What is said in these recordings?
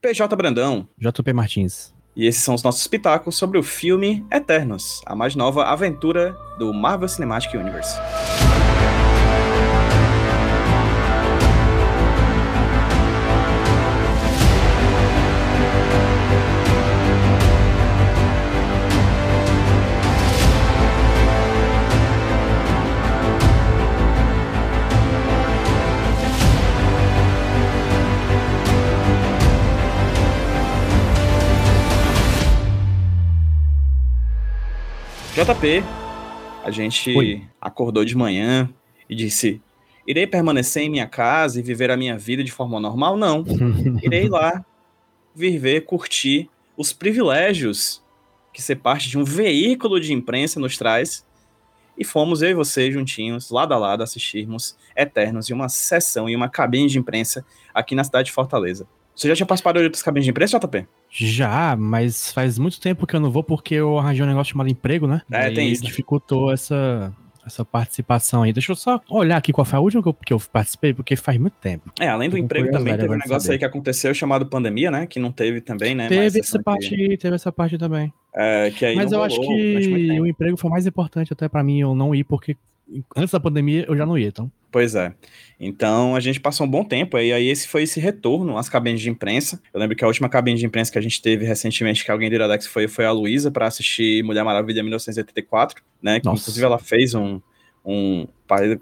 PJ Brandão. JP Martins. E esses são os nossos pitacos sobre o filme Eternos, a mais nova aventura do Marvel Cinematic Universe. JP, a gente Oi. acordou de manhã e disse: irei permanecer em minha casa e viver a minha vida de forma normal? Não. Irei lá viver, curtir os privilégios que ser parte de um veículo de imprensa nos traz. E fomos eu e você juntinhos, lado a lado, assistirmos Eternos em uma sessão, em uma cabine de imprensa aqui na cidade de Fortaleza. Você já tinha participado de outras cabines de imprensa, JP? Já, mas faz muito tempo que eu não vou porque eu arranjei um negócio chamado emprego, né? É, tem isso. dificultou essa, essa participação aí. Deixa eu só olhar aqui qual foi a última que eu, que eu participei, porque faz muito tempo. É, além do emprego também teve um negócio saber. aí que aconteceu chamado pandemia, né? Que não teve também, né? Teve essa parte, que... teve essa parte também. É, Mas eu rolou, acho que o emprego foi mais importante até para mim eu não ir, porque antes da pandemia eu já não ia, então. Pois é. Então a gente passou um bom tempo e aí esse foi esse retorno às cabines de imprensa. Eu lembro que a última cabine de imprensa que a gente teve recentemente, que alguém do Iradex foi, foi a Luísa para assistir Mulher Maravilha 1984, né? Que, inclusive ela fez um, um.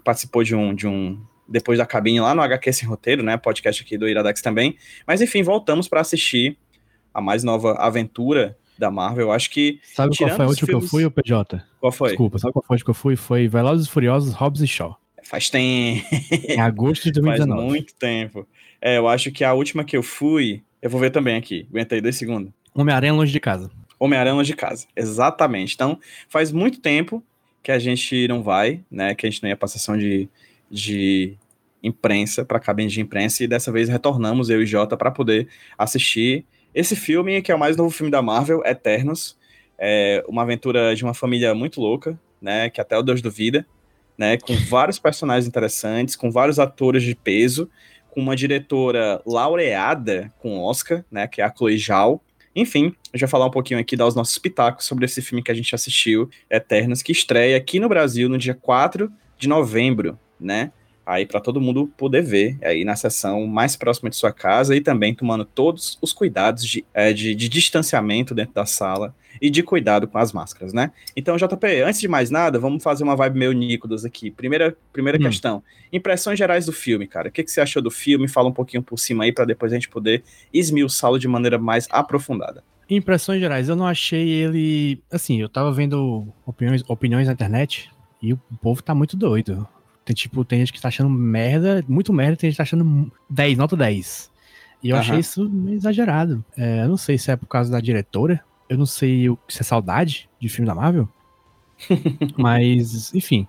participou de um, de um. Depois da cabine lá no HQ Sem Roteiro, né? Podcast aqui do Iradex também. Mas enfim, voltamos para assistir a mais nova aventura da Marvel. Eu acho que. Sabe qual foi a última filmes... que eu fui, o PJ? Qual foi? Desculpa, sabe qual foi a última que eu fui? Foi Velozes e Furiosos, Hobbs e Shaw. Faz tempo. Em agosto de 2019. Faz muito tempo. É, eu acho que a última que eu fui. Eu vou ver também aqui. Aguenta aí dois segundos. Homem-Aranha longe de casa. Homem-Aranha longe de casa. Exatamente. Então, faz muito tempo que a gente não vai, né? Que a gente não ia pra sessão de, de imprensa, para cabine de imprensa, e dessa vez retornamos, eu e Jota, para poder assistir esse filme, que é o mais novo filme da Marvel, Eternos, é uma aventura de uma família muito louca, né, que até o Deus duvida, né, com vários personagens interessantes, com vários atores de peso, com uma diretora laureada com Oscar, né, que é a Chloe Zhao. Enfim, gente vai falar um pouquinho aqui, dar os nossos pitacos sobre esse filme que a gente assistiu, Eternos, que estreia aqui no Brasil no dia 4 de novembro, né? Aí para todo mundo poder ver aí na sessão mais próxima de sua casa e também tomando todos os cuidados de, é, de, de, distanciamento dentro da sala e de cuidado com as máscaras, né? Então, JP, antes de mais nada, vamos fazer uma vibe meio Nicolas aqui. Primeira, primeira hum. questão, impressões gerais do filme, cara. O que, que você achou do filme? Fala um pouquinho por cima aí para depois a gente poder esmiuçá-lo de maneira mais aprofundada. Impressões gerais, eu não achei ele. Assim, eu tava vendo opiniões, opiniões na internet e o povo tá muito doido. Tem, tipo, tem gente que tá achando merda, muito merda, tem gente que tá achando 10, nota 10. E eu uhum. achei isso meio exagerado. É, eu não sei se é por causa da diretora, eu não sei se é saudade de filme da Marvel. Mas, enfim.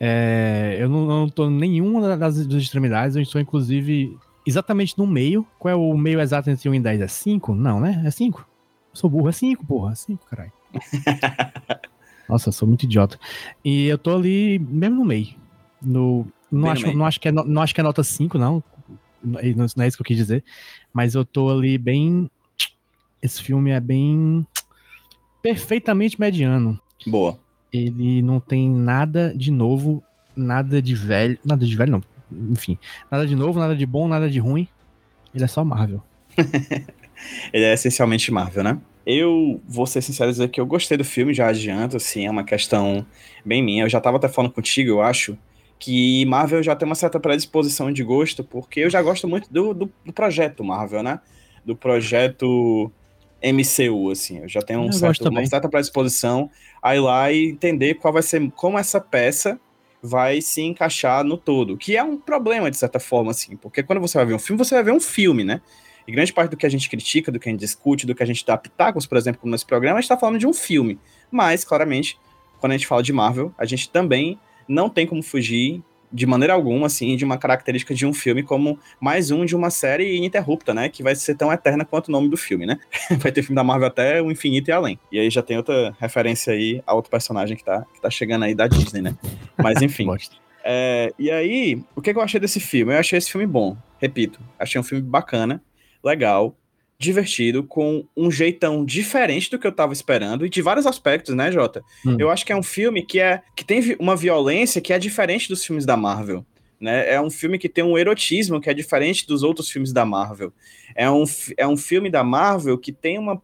É, eu não, não tô nenhuma das, das extremidades, eu estou, inclusive, exatamente no meio. Qual é o meio exato entre 1 e 10? É 5? Não, né? É 5. Sou burro, é 5, porra. É 5, caralho. Nossa, eu sou muito idiota. E eu tô ali mesmo no meio. No, não, acho, não, acho que é, não acho que é nota 5, não. Não, não é isso que eu quis dizer. Mas eu tô ali bem. Esse filme é bem. perfeitamente mediano. Boa. Ele não tem nada de novo, nada de velho. Nada de velho, não. Enfim. Nada de novo, nada de bom, nada de ruim. Ele é só Marvel. Ele é essencialmente Marvel, né? Eu vou ser sincero dizer que eu gostei do filme, já adianto, assim, é uma questão bem minha. Eu já tava até falando contigo, eu acho, que Marvel já tem uma certa predisposição de gosto, porque eu já gosto muito do, do, do projeto Marvel, né? Do projeto MCU, assim. Eu já tenho um certo, uma certa predisposição a ir lá e entender qual vai ser, como essa peça vai se encaixar no todo. Que é um problema, de certa forma, assim, porque quando você vai ver um filme, você vai ver um filme, né? E grande parte do que a gente critica, do que a gente discute, do que a gente dá pitacos, por exemplo, nesse programa, a gente tá falando de um filme. Mas, claramente, quando a gente fala de Marvel, a gente também não tem como fugir de maneira alguma, assim, de uma característica de um filme como mais um de uma série ininterrupta, né? Que vai ser tão eterna quanto o nome do filme, né? vai ter filme da Marvel até o infinito e além. E aí já tem outra referência aí a outro personagem que tá, que tá chegando aí da Disney, né? Mas enfim. é, e aí, o que, que eu achei desse filme? Eu achei esse filme bom, repito. Achei um filme bacana, legal. Divertido, com um jeitão diferente do que eu tava esperando, e de vários aspectos, né, Jota? Hum. Eu acho que é um filme que, é, que tem uma violência que é diferente dos filmes da Marvel. Né? É um filme que tem um erotismo que é diferente dos outros filmes da Marvel. É um, é um filme da Marvel que tem uma,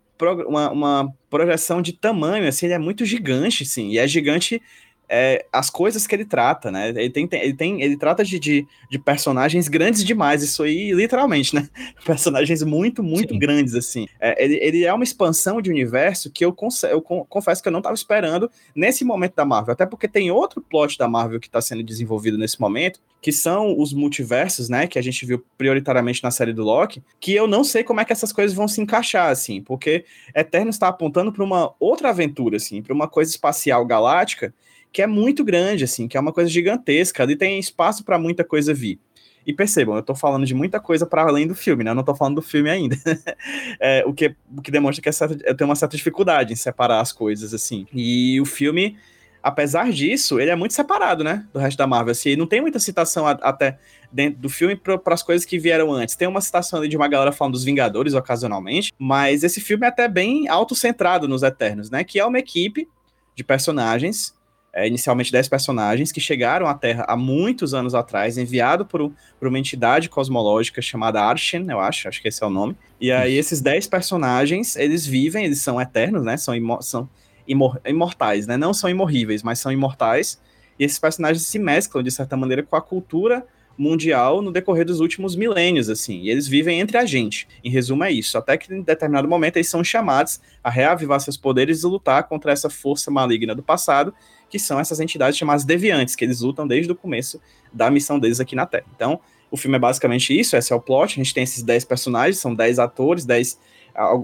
uma, uma projeção de tamanho, assim, ele é muito gigante, sim, e é gigante é, as coisas que ele trata, né? Ele tem, ele tem, ele trata de, de, de, personagens grandes demais, isso aí, literalmente, né? Personagens muito, muito Sim. grandes, assim. É, ele, ele é uma expansão de universo que eu, eu confesso que eu não estava esperando nesse momento da Marvel, até porque tem outro plot da Marvel que está sendo desenvolvido nesse momento, que são os multiversos, né? Que a gente viu prioritariamente na série do Loki, que eu não sei como é que essas coisas vão se encaixar, assim, porque Eternos está apontando para uma outra aventura, assim, para uma coisa espacial galáctica que é muito grande, assim, que é uma coisa gigantesca, ali tem espaço para muita coisa vir. E percebam, eu tô falando de muita coisa para além do filme, né? Eu não tô falando do filme ainda. é, o, que, o que demonstra que é eu tenho uma certa dificuldade em separar as coisas, assim. E o filme, apesar disso, ele é muito separado, né? Do resto da Marvel. Assim, não tem muita citação a, até dentro do filme para as coisas que vieram antes. Tem uma citação ali de uma galera falando dos Vingadores ocasionalmente, mas esse filme é até bem autocentrado nos Eternos, né? Que é uma equipe de personagens é, inicialmente 10 personagens que chegaram à Terra há muitos anos atrás, enviado por, por uma entidade cosmológica chamada Arshen, eu acho, acho que esse é o nome. E aí esses 10 personagens, eles vivem, eles são eternos, né? São, são imor imortais, né? Não são imorríveis, mas são imortais. E esses personagens se mesclam, de certa maneira, com a cultura mundial no decorrer dos últimos milênios, assim, e eles vivem entre a gente. Em resumo, é isso. Até que em determinado momento eles são chamados a reavivar seus poderes e lutar contra essa força maligna do passado que são essas entidades chamadas deviantes, que eles lutam desde o começo da missão deles aqui na Terra. Então, o filme é basicamente isso, esse é o plot, a gente tem esses 10 personagens, são 10 atores, 10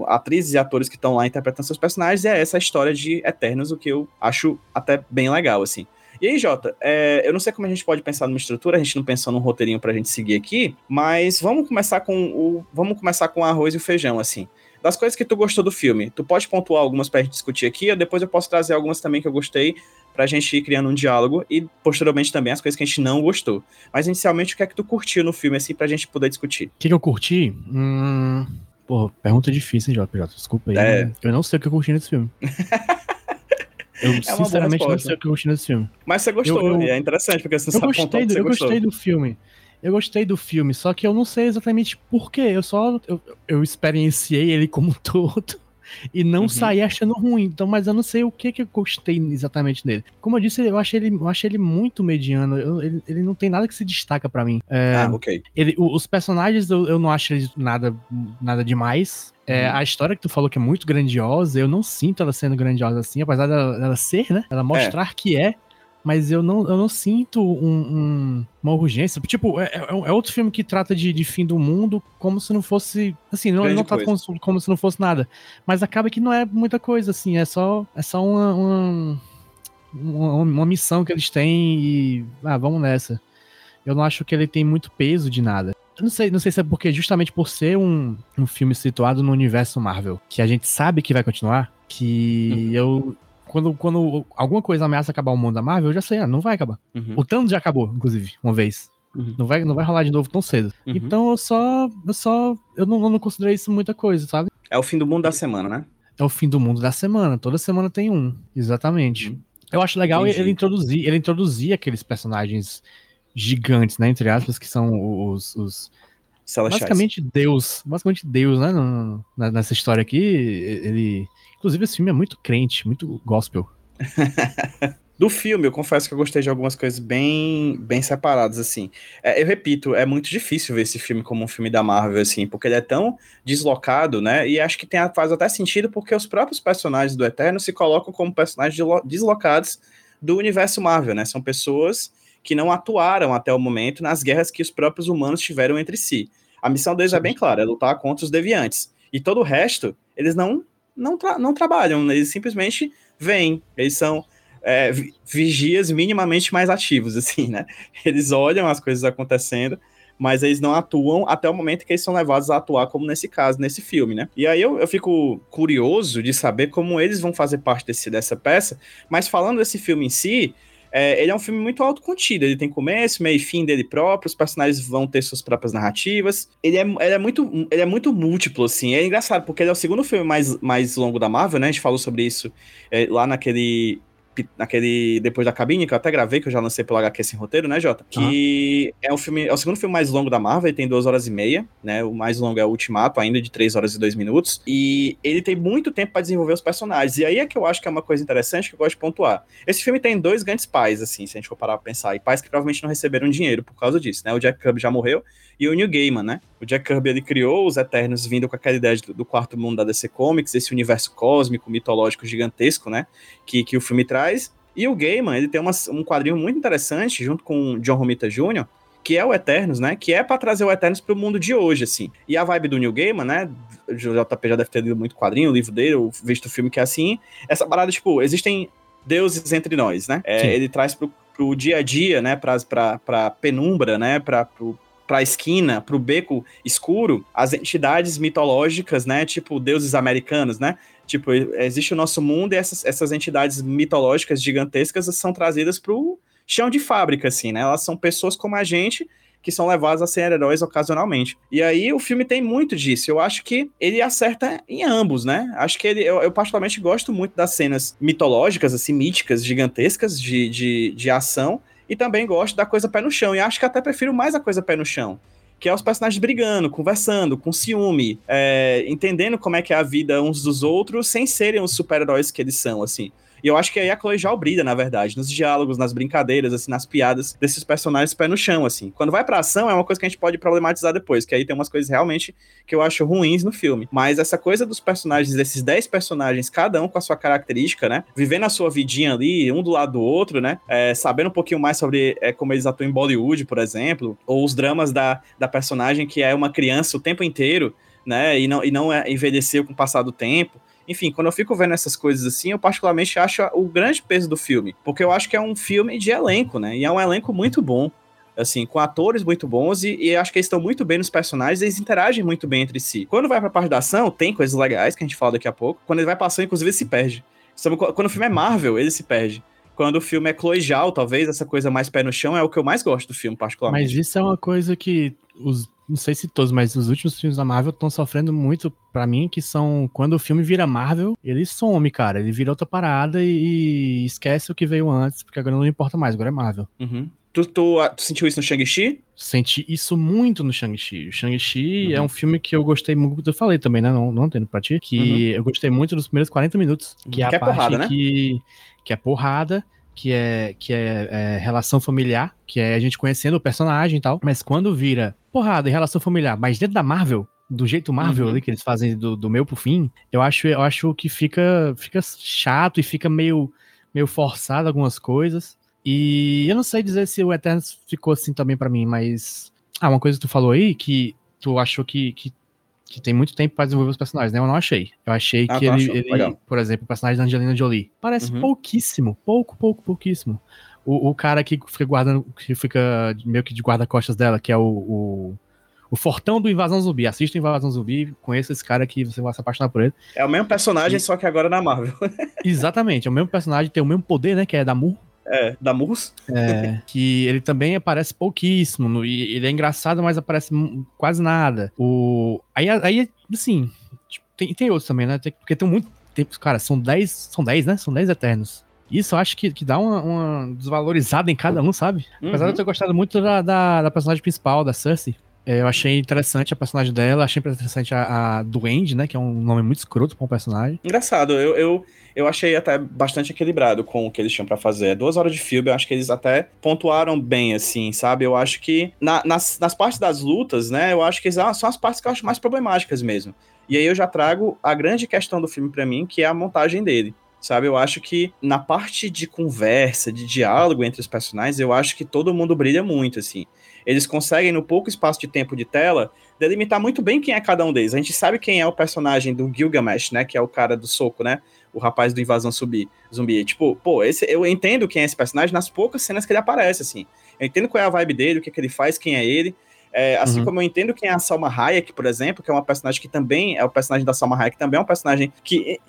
atrizes e atores que estão lá interpretando seus personagens, e é essa história de Eternos, o que eu acho até bem legal, assim. E aí, Jota, é, eu não sei como a gente pode pensar numa estrutura, a gente não pensou num roteirinho pra gente seguir aqui, mas vamos começar com o. Vamos começar com o arroz e o feijão, assim. Das coisas que tu gostou do filme, tu pode pontuar algumas pra gente discutir aqui, ou depois eu posso trazer algumas também que eu gostei, pra gente ir criando um diálogo e posteriormente também as coisas que a gente não gostou. Mas inicialmente, o que é que tu curtiu no filme, assim, pra gente poder discutir? O que, que eu curti? Hum... Pô, pergunta difícil, hein, JJ? Desculpa aí. É. Eu não sei o que eu curti nesse filme. Eu é sinceramente não sei o que eu curti nesse filme. Mas você gostou, eu, eu, é interessante, porque você eu sabe gostei do, Eu gostou. gostei do filme. Eu gostei do filme, só que eu não sei exatamente por quê. Eu só eu, eu experienciei ele como todo e não uhum. sair achando ruim. Então, mas eu não sei o que que eu gostei exatamente nele. Como eu disse, eu achei ele, eu achei ele muito mediano. Eu, ele, ele não tem nada que se destaca para mim. É, ah, ok. Ele, os personagens eu, eu não acho nada, nada demais. É, uhum. A história que tu falou que é muito grandiosa, eu não sinto ela sendo grandiosa assim, apesar dela, dela ser, né? Ela mostrar é. que é mas eu não, eu não sinto um, um, uma urgência. Tipo, é, é, é, outro filme que trata de, de, fim do mundo como se não fosse. Assim, não, não trata como, como, se não fosse nada. Mas acaba que não é muita coisa, assim. É só, é só uma, uma, uma, uma missão que eles têm e. Ah, vamos nessa. Eu não acho que ele tem muito peso de nada. Eu não sei, não sei se é porque, justamente por ser um, um filme situado no universo Marvel, que a gente sabe que vai continuar, que uhum. eu quando, quando alguma coisa ameaça acabar o mundo da Marvel, eu já sei, ah, não vai acabar. Uhum. O Thanos já acabou, inclusive, uma vez. Uhum. Não, vai, não vai rolar de novo tão cedo. Uhum. Então eu só. Eu só. Eu não, eu não considerei isso muita coisa, sabe? É o fim do mundo da semana, né? É o fim do mundo da semana. Toda semana tem um. Exatamente. Uhum. Eu acho legal ele introduzir, ele introduzir aqueles personagens gigantes, né? Entre aspas, que são os. os basicamente Deus. Basicamente Deus, né? nessa história aqui. Ele Inclusive, esse filme é muito crente, muito gospel. Do filme, eu confesso que eu gostei de algumas coisas bem, bem separadas, assim. É, eu repito, é muito difícil ver esse filme como um filme da Marvel, assim, porque ele é tão deslocado, né? E acho que tem, faz até sentido porque os próprios personagens do Eterno se colocam como personagens deslocados do universo Marvel, né? São pessoas que não atuaram até o momento nas guerras que os próprios humanos tiveram entre si. A missão deles é bem clara, é lutar contra os deviantes. E todo o resto, eles não não, tra não trabalham, eles simplesmente vêm, eles são é, vigias minimamente mais ativos, assim, né? Eles olham as coisas acontecendo, mas eles não atuam até o momento que eles são levados a atuar, como nesse caso, nesse filme, né? E aí eu, eu fico curioso de saber como eles vão fazer parte desse, dessa peça, mas falando desse filme em si, é, ele é um filme muito autocontido. Ele tem começo, meio e fim dele próprio, os personagens vão ter suas próprias narrativas. Ele é, ele é, muito, ele é muito múltiplo, assim. É engraçado, porque ele é o segundo filme mais, mais longo da Marvel, né? A gente falou sobre isso é, lá naquele naquele Depois da Cabine, que eu até gravei, que eu já lancei pelo HQ Sem Roteiro, né, Jota? Que é um filme, é o segundo filme mais longo da Marvel, ele tem duas horas e meia, né? O mais longo é o Ultimato, ainda de três horas e dois minutos. E ele tem muito tempo para desenvolver os personagens. E aí é que eu acho que é uma coisa interessante que eu gosto de pontuar. Esse filme tem dois grandes pais, assim, se a gente for parar pra pensar, e pais que provavelmente não receberam dinheiro por causa disso, né? O Jack Kirby já morreu e o New Gaiman, né? O Jack Kirby ele criou os Eternos vindo com aquela ideia do, do quarto mundo da DC Comics, esse universo cósmico, mitológico gigantesco, né? Que, que o filme traz. E o Gaiman, ele tem uma, um quadrinho muito interessante, junto com o John Romita Jr., que é o Eternos, né? Que é para trazer o Eternos para o mundo de hoje, assim. E a vibe do Neil Gaiman, né? O JP já deve ter lido muito quadrinho, o livro dele, ou visto o filme que é assim. Essa parada, tipo, existem deuses entre nós, né? É, ele traz pro, pro dia a dia, né? Pra, pra, pra penumbra, né? Pra, pro, pra esquina, pro beco escuro, as entidades mitológicas, né? Tipo, deuses americanos, né? Tipo, existe o nosso mundo e essas, essas entidades mitológicas gigantescas são trazidas pro chão de fábrica, assim, né? Elas são pessoas como a gente que são levadas a ser heróis ocasionalmente. E aí o filme tem muito disso. Eu acho que ele acerta em ambos, né? Acho que ele, eu, eu particularmente gosto muito das cenas mitológicas, assim, míticas, gigantescas de, de, de ação. E também gosto da coisa pé no chão. E acho que até prefiro mais a coisa pé no chão que é os personagens brigando, conversando, com ciúme, é, entendendo como é que é a vida uns dos outros, sem serem os super-heróis que eles são, assim. E eu acho que aí a Chloe já brilha, na verdade, nos diálogos, nas brincadeiras, assim, nas piadas desses personagens pé no chão, assim. Quando vai pra ação, é uma coisa que a gente pode problematizar depois, que aí tem umas coisas realmente que eu acho ruins no filme. Mas essa coisa dos personagens, desses 10 personagens, cada um com a sua característica, né? Vivendo a sua vidinha ali, um do lado do outro, né? É, sabendo um pouquinho mais sobre é, como eles atuam em Bollywood, por exemplo, ou os dramas da, da personagem que é uma criança o tempo inteiro, né? E não, e não é, envelheceu com o passar do tempo. Enfim, quando eu fico vendo essas coisas assim, eu particularmente acho o grande peso do filme, porque eu acho que é um filme de elenco, né? E é um elenco muito bom, assim, com atores muito bons e, e acho que eles estão muito bem nos personagens, eles interagem muito bem entre si. Quando vai pra parte da ação, tem coisas legais que a gente fala daqui a pouco. Quando ele vai passando, inclusive, ele se perde. Quando o filme é Marvel, ele se perde quando o filme é colegial, talvez essa coisa mais pé no chão é o que eu mais gosto do filme, particularmente. Mas isso é uma coisa que os não sei se todos, mas os últimos filmes da Marvel estão sofrendo muito para mim, que são quando o filme vira Marvel, ele some, cara. Ele vira outra parada e, e esquece o que veio antes, porque agora não importa mais, agora é Marvel. Uhum. Tu, tu, ah, tu, sentiu isso no Shang-Chi? Senti isso muito no Shang-Chi. O Shang-Chi uhum. é um filme que eu gostei muito. Eu falei também, né? Não, não tendo pra ti. Que uhum. eu gostei muito dos primeiros 40 minutos. Que é que a é parte porrada, né? que, que é porrada que é, que é, é, relação familiar, que é a gente conhecendo o personagem e tal. Mas quando vira porrada em relação familiar, mas dentro da Marvel, do jeito Marvel uhum. ali que eles fazem do, do meio pro fim, eu acho, eu acho que fica, fica chato e fica meio, meio forçado algumas coisas. E eu não sei dizer se o Eternos ficou assim também para mim, mas. Ah, uma coisa que tu falou aí, que tu achou que, que que tem muito tempo para desenvolver os personagens, né? Eu não achei. Eu achei ah, que ele, ele por exemplo, o personagem da Angelina Jolie, parece uhum. pouquíssimo, pouco, pouco, pouquíssimo. O, o, cara que fica guardando, que fica meio que de guarda-costas dela, que é o, o, o, fortão do Invasão Zumbi. Assista Invasão Zumbi, conheça esse cara que você vai se apaixonar por ele. É o mesmo personagem, e... só que agora na Marvel. Exatamente, é o mesmo personagem, tem o mesmo poder, né? Que é da Mu. É, da Murros. É, que ele também aparece pouquíssimo. e ele é engraçado, mas aparece quase nada. O, aí, aí assim, tipo, tem, tem outros também, né? Tem, porque tem muito. Tem, cara, são 10, são 10, né? São 10 Eternos. Isso eu acho que, que dá uma, uma desvalorizada em cada um, sabe? Uhum. Apesar de eu ter gostado muito da, da, da personagem principal, da Cersei. É, eu achei interessante a personagem dela, achei interessante a, a Duende, né? Que é um nome muito escroto pra um personagem. Engraçado, eu, eu, eu achei até bastante equilibrado com o que eles tinham para fazer. É duas horas de filme, eu acho que eles até pontuaram bem, assim, sabe? Eu acho que na, nas, nas partes das lutas, né? Eu acho que são as partes que eu acho mais problemáticas mesmo. E aí eu já trago a grande questão do filme para mim, que é a montagem dele sabe? Eu acho que na parte de conversa, de diálogo entre os personagens, eu acho que todo mundo brilha muito, assim. Eles conseguem, no pouco espaço de tempo de tela, delimitar muito bem quem é cada um deles. A gente sabe quem é o personagem do Gilgamesh, né? Que é o cara do soco, né? O rapaz do Invasão Zumbi. zumbi. Tipo, pô, esse, eu entendo quem é esse personagem nas poucas cenas que ele aparece, assim. Eu entendo qual é a vibe dele, o que, é que ele faz, quem é ele. É, assim uhum. como eu entendo quem é a Salma Hayek, por exemplo, que é uma personagem que também é o personagem da Salma Hayek, também é um personagem que,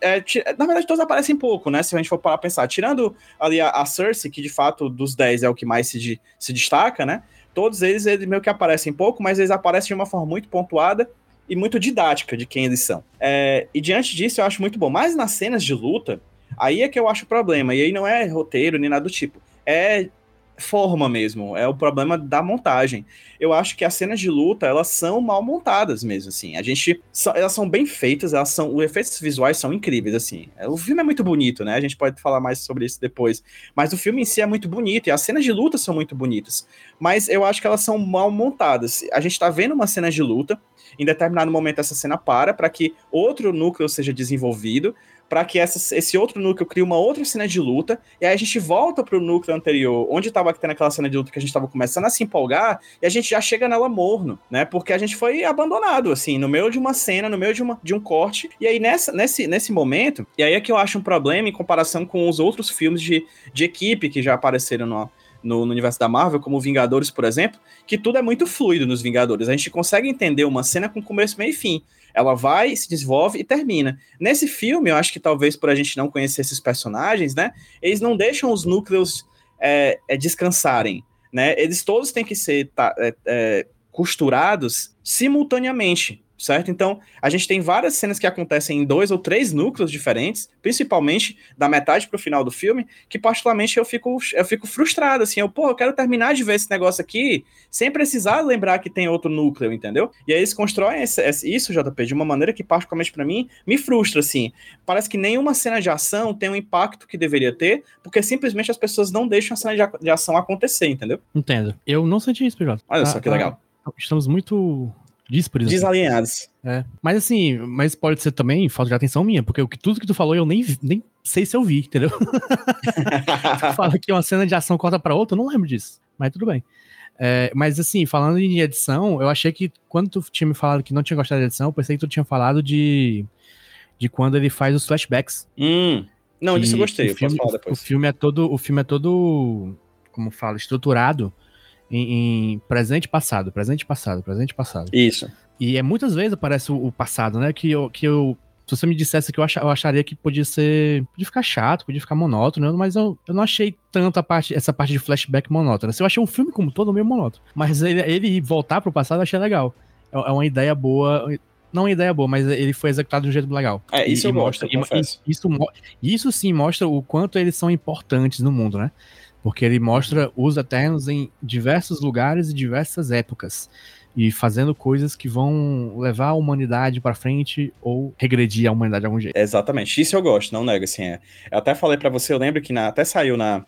é, é, na verdade, todos aparecem pouco, né? Se a gente for parar pensar. Tirando ali a, a Cersei, que de fato dos 10 é o que mais se, se destaca, né? Todos eles, eles meio que aparecem pouco, mas eles aparecem de uma forma muito pontuada e muito didática de quem eles são. É, e diante disso, eu acho muito bom. Mas nas cenas de luta, aí é que eu acho o problema. E aí não é roteiro nem nada do tipo. É forma mesmo, é o problema da montagem. Eu acho que as cenas de luta, elas são mal montadas mesmo, assim. A gente, elas são bem feitas, elas são, os efeitos visuais são incríveis, assim. O filme é muito bonito, né? A gente pode falar mais sobre isso depois. Mas o filme em si é muito bonito e as cenas de luta são muito bonitas. Mas eu acho que elas são mal montadas. A gente tá vendo uma cena de luta, em determinado momento essa cena para para que outro núcleo seja desenvolvido, para que essa, esse outro núcleo crie uma outra cena de luta, e aí a gente volta pro núcleo anterior, onde estava tendo aquela cena de luta que a gente estava começando a se empolgar, e a gente já chega nela morno, né? Porque a gente foi abandonado, assim, no meio de uma cena, no meio de, uma, de um corte, e aí nessa, nesse, nesse momento, e aí é que eu acho um problema em comparação com os outros filmes de, de equipe que já apareceram no, no, no, universo da Marvel, como Vingadores, por exemplo, que tudo é muito fluido nos Vingadores. A gente consegue entender uma cena com começo, meio e fim. Ela vai, se desenvolve e termina. Nesse filme, eu acho que talvez por a gente não conhecer esses personagens, né? Eles não deixam os núcleos é, é, descansarem, né? Eles todos têm que ser tá, é, é costurados simultaneamente certo? Então, a gente tem várias cenas que acontecem em dois ou três núcleos diferentes, principalmente da metade pro final do filme, que particularmente eu fico, eu fico frustrado, assim, eu, pô, eu quero terminar de ver esse negócio aqui sem precisar lembrar que tem outro núcleo, entendeu? E aí eles constroem esse, esse, isso, JP, de uma maneira que particularmente para mim me frustra, assim. Parece que nenhuma cena de ação tem o impacto que deveria ter, porque simplesmente as pessoas não deixam a cena de, de ação acontecer, entendeu? Entendo. Eu não senti isso, PJ. Olha tá, só que tá, legal. Estamos muito Díspares. Desalinhados. É. Mas assim, mas pode ser também falta de atenção minha, porque o que, tudo que tu falou eu nem, nem sei se eu vi, entendeu? tu fala que uma cena de ação corta pra outra, eu não lembro disso. Mas tudo bem. É, mas assim, falando em edição, eu achei que quando tu tinha me falado que não tinha gostado da edição, eu pensei que tu tinha falado de, de quando ele faz os flashbacks. Hum. Não, disso eu gostei, o filme, O filme é todo, o filme é todo, como fala, estruturado em, em presente passado, presente passado, presente passado. Isso. E é muitas vezes aparece o, o passado, né? Que eu, que eu se você me dissesse que eu, ach, eu, acharia que podia ser. Podia ficar chato, podia ficar monótono, mas eu, eu não achei tanto a parte, essa parte de flashback monótona. Assim, eu achei um filme como todo meio monótono. Mas ele, ele voltar pro passado eu achei legal. É, é, uma ideia boa. Não uma ideia boa, mas ele foi executado de um jeito legal. É, isso e, eu mostra, gosto, isso, isso sim mostra o quanto eles são importantes no mundo, né? Porque ele mostra os Eternos em diversos lugares e diversas épocas e fazendo coisas que vão levar a humanidade para frente ou regredir a humanidade de algum jeito. Exatamente, isso eu gosto, não nego, assim, é. eu até falei para você, eu lembro que na, até saiu na,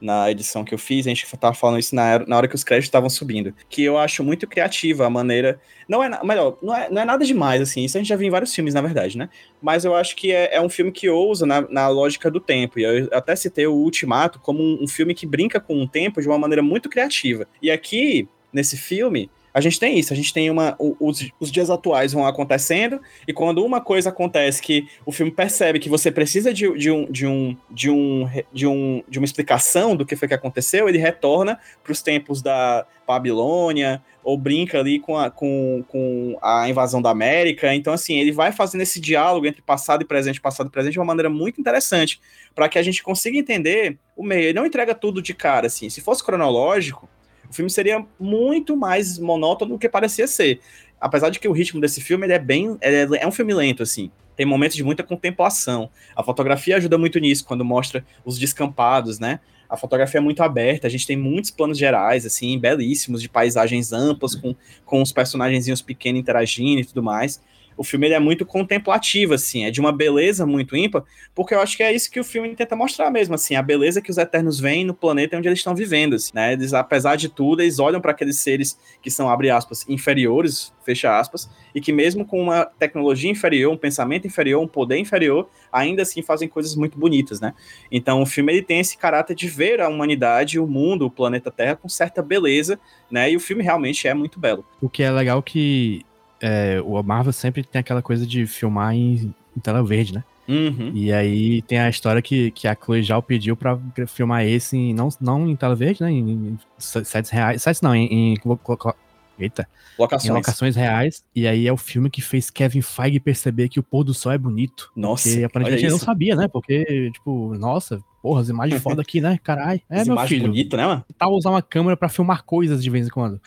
na edição que eu fiz, a gente tava falando isso na, na hora que os créditos estavam subindo, que eu acho muito criativa a maneira, não é, melhor, não é, não é nada demais, assim, isso a gente já viu em vários filmes, na verdade, né, mas eu acho que é, é um filme que ousa na, na lógica do tempo, e eu até citei o Ultimato como um, um filme que brinca com o tempo de uma maneira muito criativa, e aqui, nesse filme, a gente tem isso, a gente tem uma. Os, os dias atuais vão acontecendo, e quando uma coisa acontece que o filme percebe que você precisa de, de, um, de, um, de, um, de, um, de uma explicação do que foi que aconteceu, ele retorna para os tempos da Babilônia, ou brinca ali com a, com, com a invasão da América. Então, assim, ele vai fazendo esse diálogo entre passado e presente, passado e presente, de uma maneira muito interessante, para que a gente consiga entender o meio. Ele não entrega tudo de cara, assim. Se fosse cronológico o filme seria muito mais monótono do que parecia ser. Apesar de que o ritmo desse filme é bem. É, é um filme lento, assim. Tem momentos de muita contemplação. A fotografia ajuda muito nisso, quando mostra os descampados, né? A fotografia é muito aberta, a gente tem muitos planos gerais, assim, belíssimos, de paisagens amplas, com, com os personagens pequenos interagindo e tudo mais o filme ele é muito contemplativo, assim, é de uma beleza muito ímpar, porque eu acho que é isso que o filme tenta mostrar mesmo, assim, a beleza que os Eternos veem no planeta onde eles estão vivendo, assim, né? Eles, apesar de tudo, eles olham para aqueles seres que são, abre aspas, inferiores, fecha aspas, e que mesmo com uma tecnologia inferior, um pensamento inferior, um poder inferior, ainda assim fazem coisas muito bonitas, né? Então o filme ele tem esse caráter de ver a humanidade, o mundo, o planeta Terra com certa beleza, né? E o filme realmente é muito belo. O que é legal que é, o Marvel sempre tem aquela coisa de filmar em, em tela verde, né? Uhum. E aí tem a história que, que a Chloe já pediu pra filmar esse em, não, não em tela verde, né? Em, em sete reais. Sete não, em, em Eita. Locações. Em locações reais. E aí é o filme que fez Kevin Feige perceber que o pôr do sol é bonito. Nossa. Porque aparentemente ele não sabia, né? Porque, tipo, nossa, porra, as imagens foda aqui, né? Caralho. É, As meu imagens filho. bonitas, né, mano? Tá usar uma câmera pra filmar coisas de vez em quando.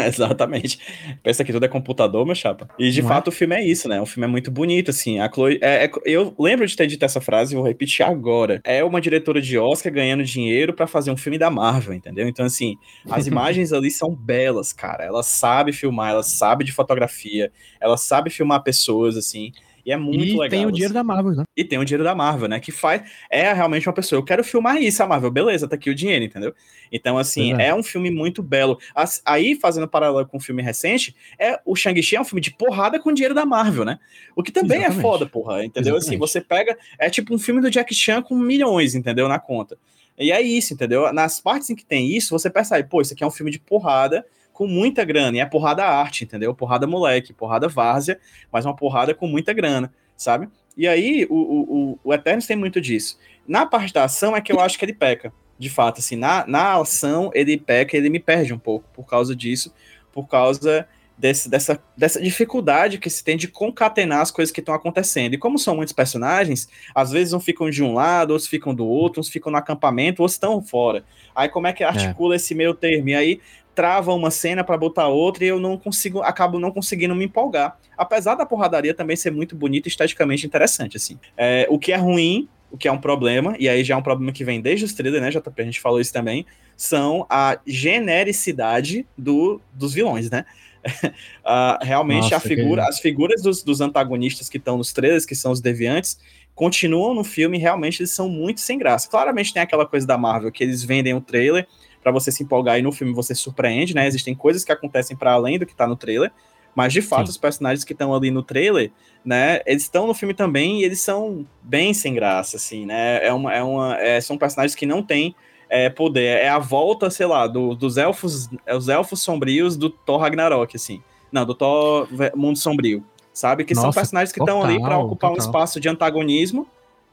Exatamente. Pensa que tudo é computador, meu chapa. E de Não é? fato o filme é isso, né? O filme é muito bonito, assim. A Chloe. é- é- eu lembro de ter dito essa frase e vou repetir agora. É uma diretora de Oscar ganhando dinheiro pra fazer um filme da Marvel, entendeu? Então, assim, as imagens ali são belas, cara. Ela sabe filmar, ela sabe de fotografia, ela sabe filmar pessoas, assim. E é muito e legal. tem o dinheiro assim. da Marvel, né? E tem o dinheiro da Marvel, né? Que faz. É realmente uma pessoa. Eu quero filmar isso, a Marvel. Beleza, tá aqui o dinheiro, entendeu? Então, assim, é. é. um filme muito belo. As- aí, fazendo paralelo com um filme recente, é o Shang-Chi é um filme de porrada com dinheiro da Marvel, né? O que também Exatamente. é foda, porra. Entendeu? Assim, Exatamente. você pega. É tipo um filme do Jack Chan com milhões, entendeu? Na conta. E é isso, entendeu? Nas partes em que tem isso, você percebe, pô, isso aqui é um filme de porrada com muita grana. E é porrada arte, entendeu? Porrada moleque, porrada várzea, mas uma porrada com muita grana, sabe? E aí, o, o, o, Eternos tem muito disso. Na parte da ação é que eu acho que ele peca. De fato, assim, na, na ação ele peca, ele me perde um pouco por causa disso, por causa desse, dessa, dessa dificuldade que se tem de concatenar as coisas que estão acontecendo. E como são muitos personagens, às vezes uns ficam de um lado, outros ficam do outro, uns ficam no acampamento, outros estão fora. Aí como é que articula esse meio termo? E aí trava uma cena para botar outra e eu não consigo, acabo não conseguindo me empolgar. Apesar da porradaria também ser muito bonita e esteticamente interessante, assim. É, o que é ruim, o que é um problema, e aí já é um problema que vem desde os trailers, né, JP, a gente falou isso também, são a genericidade do, dos vilões, né? Ah, realmente Nossa, a figura, que- as figuras dos, dos antagonistas que estão nos trailers, que são os deviantes, continuam no filme e realmente eles são muito sem graça. Claramente tem aquela coisa da Marvel que eles vendem o trailer para você se empolgar e no filme você surpreende, né? Existem coisas que acontecem para além do que tá no trailer, mas de fato Sim. os personagens que estão ali no trailer, né, eles estão no filme também e eles são bem sem graça, assim, né? É uma, é uma, é- são personagens que não têm é, poder. É a volta, sei lá, do- dos elfos, é os elfos sombrios do Thor Ragnarok, assim. Não, do Thor Mundo Sombrio, sabe? Que são Nossa, personagens que estão ali para total, ocupar um total. espaço de antagonismo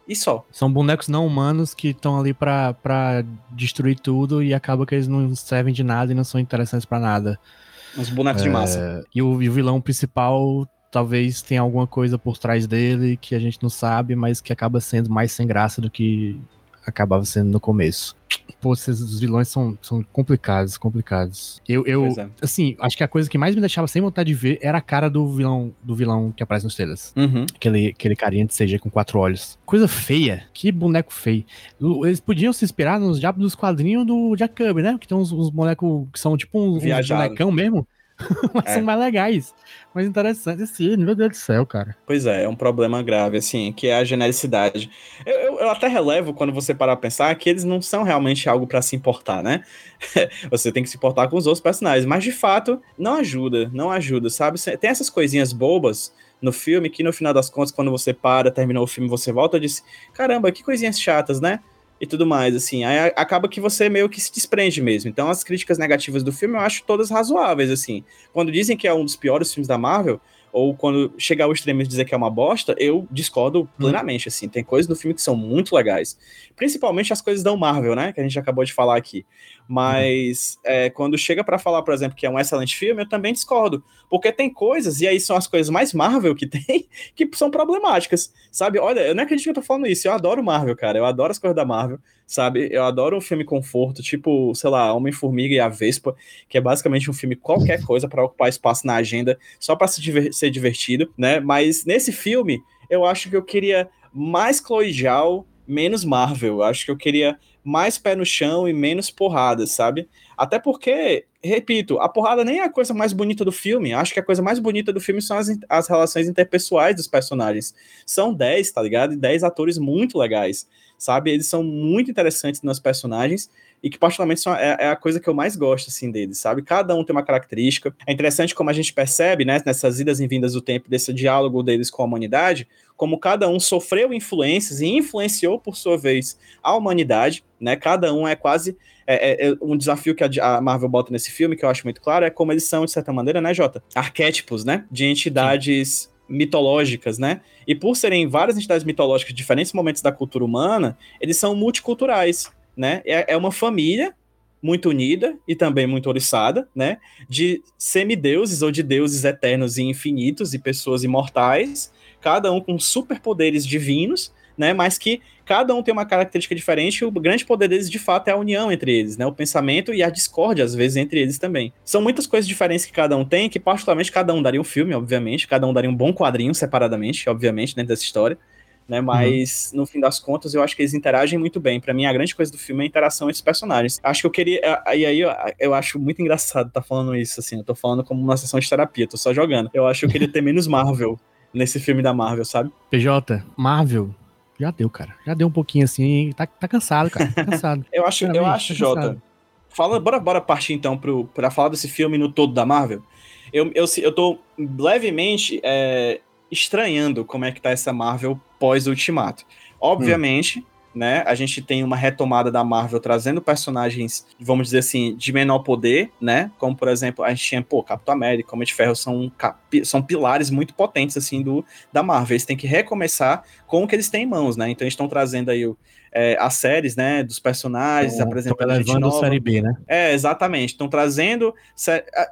e só. São bonecos não humanos que estão ali pra, pra destruir tudo e acaba que eles não servem de nada e não são interessantes pra nada. Uns bonecos de massa. E o, e o vilão principal talvez tenha alguma coisa por trás dele que a gente não sabe, mas que acaba sendo mais sem graça do que acabava sendo no começo. Pô, esses os vilões são, são complicados, complicados. Eu, eu é. assim, acho que a coisa que mais me deixava sem vontade de ver era a cara do vilão, do vilão que aparece nos trailers. Uhum. Aquele, aquele carinha de CG com quatro olhos. Coisa feia. Que boneco feio. Eles podiam se inspirar nos diabos dos quadrinhos do Jack Kirby, né? Que tem uns, uns bonecos que são tipo uns, uns Viajado. bonecão mesmo. Mas É. são mais legais. Mais interessantes. Esse, meu Deus do céu, cara. Pois é, é um problema grave, assim, que é a genericidade. Eu, eu, eu até relevo quando você parar a pensar que eles não são realmente algo pra se importar, né? você tem que se importar com os outros personagens, mas de fato não ajuda, não ajuda, sabe? Tem essas coisinhas bobas no filme que no final das contas, quando você para, terminou o filme, você volta e diz: caramba, que coisinhas chatas, né? E tudo mais, assim. Aí acaba que você meio que se desprende mesmo. Então, as críticas negativas do filme eu acho todas razoáveis, assim. Quando dizem que é um dos piores filmes da Marvel, ou quando chegar ao extremo de dizer que é uma bosta, eu discordo plenamente, assim. Tem coisas do filme que são muito legais. Principalmente as coisas da Marvel, né? Que a gente acabou de falar aqui. Mas é, quando chega pra falar, por exemplo, que é um excelente filme, eu também discordo. Porque tem coisas, e aí são as coisas mais Marvel que tem, que são problemáticas, sabe? Olha, eu não acredito que eu tô falando isso. Eu adoro Marvel, cara. Eu adoro as coisas da Marvel, sabe? Eu adoro um filme conforto, tipo, sei lá, Homem-Formiga e a Vespa, que é basicamente um filme qualquer coisa pra ocupar espaço na agenda, só pra se diver- ser divertido, né? Mas nesse filme, eu acho que eu queria mais Chloe Zhao, menos Marvel. Eu acho que eu queria mais pé no chão e menos porrada, sabe? Até porque, repito, a porrada nem é a coisa mais bonita do filme. Acho que a coisa mais bonita do filme são as, as relações interpessoais dos personagens. São 10, tá ligado? E 10 atores muito legais, sabe? Eles são muito interessantes nos personagens e que, particularmente, são, é, é a coisa que eu mais gosto, assim, deles, sabe? Cada um tem uma característica. É interessante como a gente percebe, né, nessas idas e vindas do tempo, desse diálogo deles com a humanidade, como cada um sofreu influências e influenciou, por sua vez, a humanidade, né? Cada um é quase é, é- é um desafio que a, a Marvel bota nesse filme, que eu acho muito claro, é como eles são, de certa maneira, né, Jota? Arquétipos, né? De entidades mitológicas, né? E por serem várias entidades mitológicas de diferentes momentos da cultura humana, eles são multiculturais, né? É, é uma família muito unida e também muito oriçada, né? De semideuses ou de deuses eternos e infinitos e pessoas imortais, cada um com superpoderes divinos, né? Mas que cada um tem uma característica diferente, o grande poder deles, de fato, é a união entre eles, né? O pensamento e a discórdia, às vezes, entre eles também. São muitas coisas diferentes que cada um tem, que particularmente cada um daria um filme, obviamente, cada um daria um bom quadrinho separadamente, obviamente, dentro dessa história. Né, mas uhum. no fim das contas eu acho que eles interagem muito bem. Para mim a grande coisa do filme é a interação entre os personagens. Acho que eu queria e aí eu, eu acho muito engraçado tá falando isso assim. Eu tô falando como uma sessão de terapia, tô só jogando. Eu acho que eu queria ter menos Marvel nesse filme da Marvel, sabe? PJ, Marvel já deu, cara. Já deu um pouquinho assim. Tá, tá cansado, cara. Tá cansado. eu acho, eu acho, tá Jota. Fala, bora, bora partir então pro, pra falar desse filme no todo da Marvel. Eu, eu, eu tô levemente é, estranhando como é que tá essa Marvel pós-Ultimato. Obviamente, hum né? A gente tem uma retomada da Marvel trazendo personagens, vamos dizer assim, de menor poder, né? Como, por exemplo, a gente tinha, pô, Capitão América, Homem de Ferro são, são pilares muito potentes, assim, do, da Marvel. Eles têm que recomeçar com o que eles têm em mãos, né? Então eles estão trazendo aí o, é, as séries, né, dos personagens, apresentando a gente nova. série B, né? É, exatamente. Estão trazendo...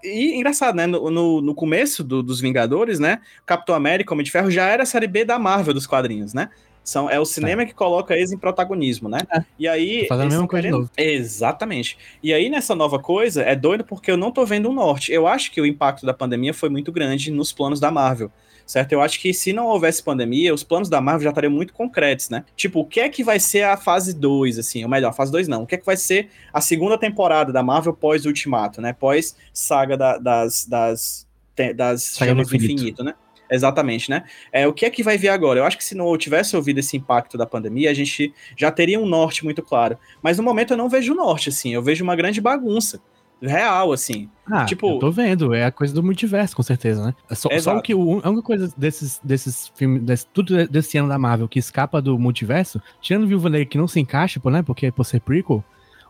E engraçado, né, no, no, no começo do, dos Vingadores, né, Capitão América, Homem de Ferro já era a série B da Marvel dos quadrinhos, né? São, é o cinema é. que coloca eles em protagonismo, né? É. E aí. Fazendo a mesma coisa querendo... Exatamente. E aí, nessa nova coisa, é doido porque eu não tô vendo o norte. Eu acho que o impacto da pandemia foi muito grande nos planos da Marvel certo? Eu acho que se não houvesse pandemia, os planos da Marvel já estariam muito concretos, né? Tipo, o que é que vai ser a fase 2, assim, ou melhor, a fase 2 não, o que é que vai ser a segunda temporada da Marvel pós-Ultimato, né? Pós saga da, das, das, das saga do infinito. infinito, né? Exatamente, né? É, o que é que vai vir agora? Eu acho que se não tivesse ouvido esse impacto da pandemia, a gente já teria um norte muito claro. Mas no momento eu não vejo o norte, assim. Eu vejo uma grande bagunça. Real, assim. Ah, tipo, eu tô vendo, é a coisa do multiverso, com certeza, né? É só, só que o, a única coisa desses, desses filmes, desse, tudo desse ano da Marvel que escapa do multiverso, tirando Viúva Negra que não se encaixa, né? Porque por ser prequel,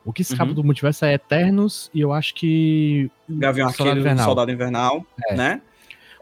o que escapa uhum. do multiverso é Eternos e eu acho que. Gavião Arqueiro, Soldado Invernal, Soldado Invernal é. né?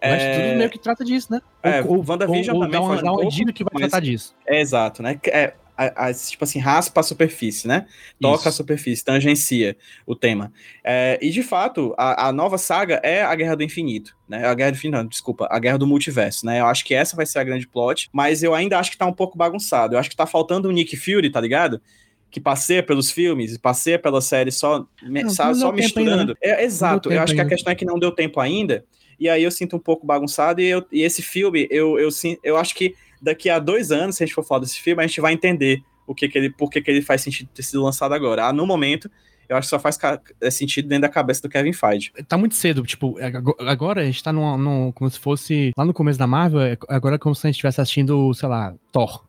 Mas é... tudo meio que trata disso, né? É, o WandaVision também dá uma, dá uma dica que vai tratar disso. É exato, né? É, a, a, tipo assim, raspa a superfície, né? Toca Isso. a superfície, tangencia o tema. É, e de fato, a, a, nova saga é a Guerra do Infinito, né? A Guerra do Infinito, não, desculpa, a Guerra do Multiverso, né? Eu acho que essa vai ser a grande plot, mas eu ainda acho que tá um pouco bagunçado. Eu acho que tá faltando o Nick Fury, tá ligado? Que passeia pelos filmes, passeia pela série só, não, sabe, só misturando. É, exato, eu acho ainda. que a questão é que não deu tempo ainda e aí eu sinto um pouco bagunçado, e, eu, e esse filme, eu, eu, eu acho que daqui a dois anos, se a gente for falar desse filme, a gente vai entender o que, que ele, por que, que ele faz sentido ter sido lançado agora. Ah, no momento, eu acho que só faz é, sentido dentro da cabeça do Kevin Feige. Tá muito cedo, tipo, é, agora a gente tá num, num, como se fosse, lá no começo da Marvel, é, agora é como se a gente estivesse assistindo, sei lá, Thor,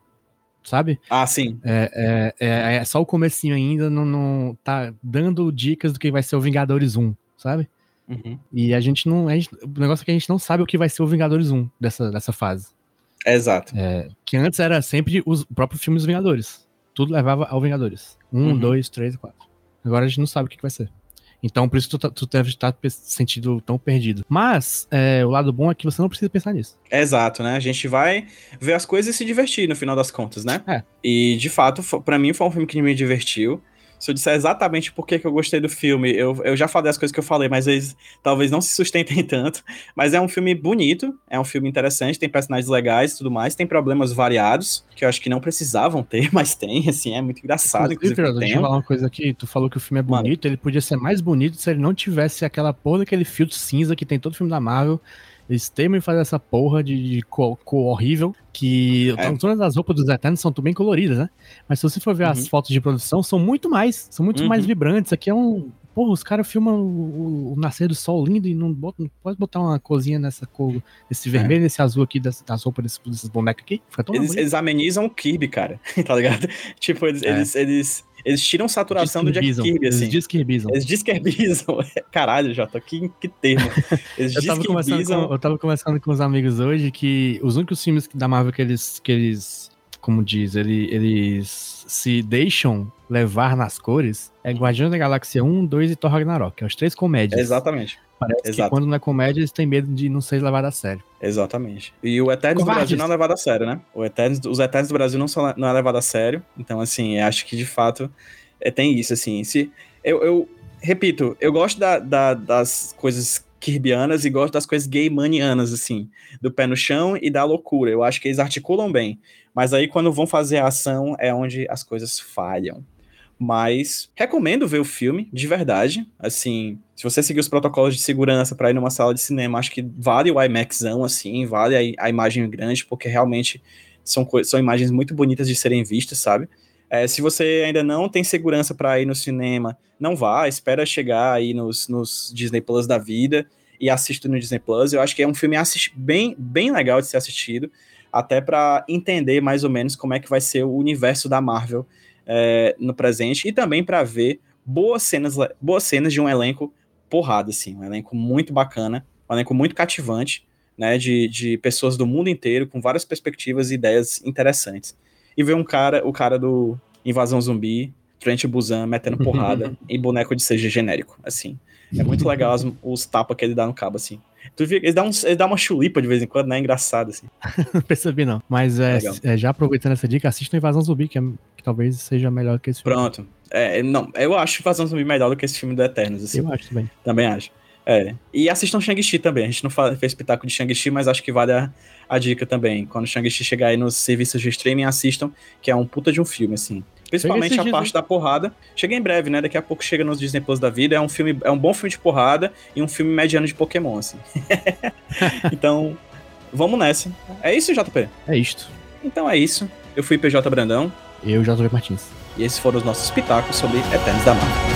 sabe? Ah, sim. É, é, é, é só o comecinho ainda, não, não tá dando dicas do que vai ser o Vingadores 1, sabe? Uhum. E a gente não. A gente, o negócio é que a gente não sabe o que vai ser o Vingadores 1 dessa, dessa fase. Exato. É, que antes era sempre os próprios filmes dos Vingadores. Tudo levava ao Vingadores. Um, uhum. dois, três, quatro. Agora a gente não sabe o que, que vai ser. Então, por isso tu, tá, tu deve estar sentindo tão perdido. Mas, é, o lado bom é que você não precisa pensar nisso. Exato, né? A gente vai ver as coisas e se divertir no final das contas, né? É. E, de fato, para mim foi um filme que me divertiu se eu disser exatamente por que, eu gostei do filme, eu, eu já falei as coisas que eu falei, mas eles talvez não se sustentem tanto. Mas é um filme bonito, é um filme interessante, tem personagens legais e tudo mais, tem problemas variados, que eu acho que não precisavam ter, mas tem, assim, é muito engraçado. Inclusive, inclusive deixa eu falar uma coisa aqui, tu falou que o filme é bonito, Mano. ele podia ser mais bonito se ele não tivesse aquela porra daquele filtro cinza que tem todo filme da Marvel, eles temem fazer essa porra de, de cor, cor horrível, que é. todas as roupas dos Eternos são bem coloridas, né? Mas se você for ver uhum. as fotos de produção, são muito mais, são muito uhum. mais vibrantes. Aqui é um. Porra, os caras filmam o, o, nascer do sol lindo e não, botam, não pode botar uma cozinha nessa cor, esse vermelho, é. esse azul aqui das, das roupas desses, desses bonecos aqui. Eles, eles, amenizam o Kirby, cara, tá ligado? Tipo, eles, é. eles, eles eles tiram saturação do Jack Kirby, assim. Eles desquirbizam. Eles desquirbizam. Caralho, Jota, que, que termo. Eles eu, tava com, eu tava conversando com os amigos hoje que os únicos filmes da Marvel que eles, que eles como diz, ele, eles se deixam levar nas cores é Guardiões da Galáxia 1, 2 e Thor Ragnarok, que é os três comédias. Exatamente. Parece Exato. que quando não é comédia, eles têm medo de não ser levado a sério. Exatamente. E o Eternos do Brasil não é levado a sério, né? O Eternos, os Eternos do Brasil não, são, não é levado a sério. Então, assim, acho que de fato é, tem isso, assim. Se, eu, eu repito, eu gosto da, da, das coisas kirbianas e gosto das coisas gaymanianas, assim, do pé no chão e da loucura. Eu acho que eles articulam bem. Mas aí, quando vão fazer a ação, é onde as coisas falham. Mas recomendo ver o filme, de verdade. Assim, se você seguir os protocolos de segurança para ir numa sala de cinema, acho que vale o IMAXão, assim, vale a, a imagem grande, porque realmente são, são imagens muito bonitas de serem vistas, sabe? É, se você ainda não tem segurança para ir no cinema, não vá, espera chegar aí nos, nos, Disney Plus da vida e assista no Disney Plus. Eu acho que é um filme bem, bem legal de ser assistido, até para entender mais ou menos como é que vai ser o universo da Marvel é, no presente e também para ver boas cenas, boas cenas de um elenco porrada, assim, um elenco muito bacana, um elenco muito cativante, né, de, de pessoas do mundo inteiro com várias perspectivas e ideias interessantes e ver um cara, o cara do Invasão Zumbi, Trent Busan, metendo porrada em boneco de CG genérico, assim. É muito legal as, os tapas que ele dá no cabo, assim. Tu vê, ele, dá um, ele dá uma chulipa de vez em quando, né? Engraçado, assim. não percebi, não. Mas é, é, já aproveitando essa dica, assista Invasão Zumbi, que, é, que talvez seja melhor que esse filme. Pronto. É, não, eu acho Invasão Zumbi melhor do que esse filme do Eternos, assim. Eu acho também. Também acho. É. E assistam Shang-Chi também. A gente não fez espetáculo de Shang-Chi, mas acho que vale a, a dica também. Quando Shang-Chi chegar aí nos serviços de streaming, assistam, que é um puta de um filme, assim. Principalmente a parte da porrada. Chega em breve, né? Daqui a pouco chega nos Disney Plus da vida. É um filme, é um bom filme de porrada e um filme mediano de Pokémon, assim. então, vamos nessa. É isso, JP? É isto. Então é isso. Eu fui PJ Brandão. Eu, JP Martins. E esses foram os nossos pitacos sobre Eternos da Marvel.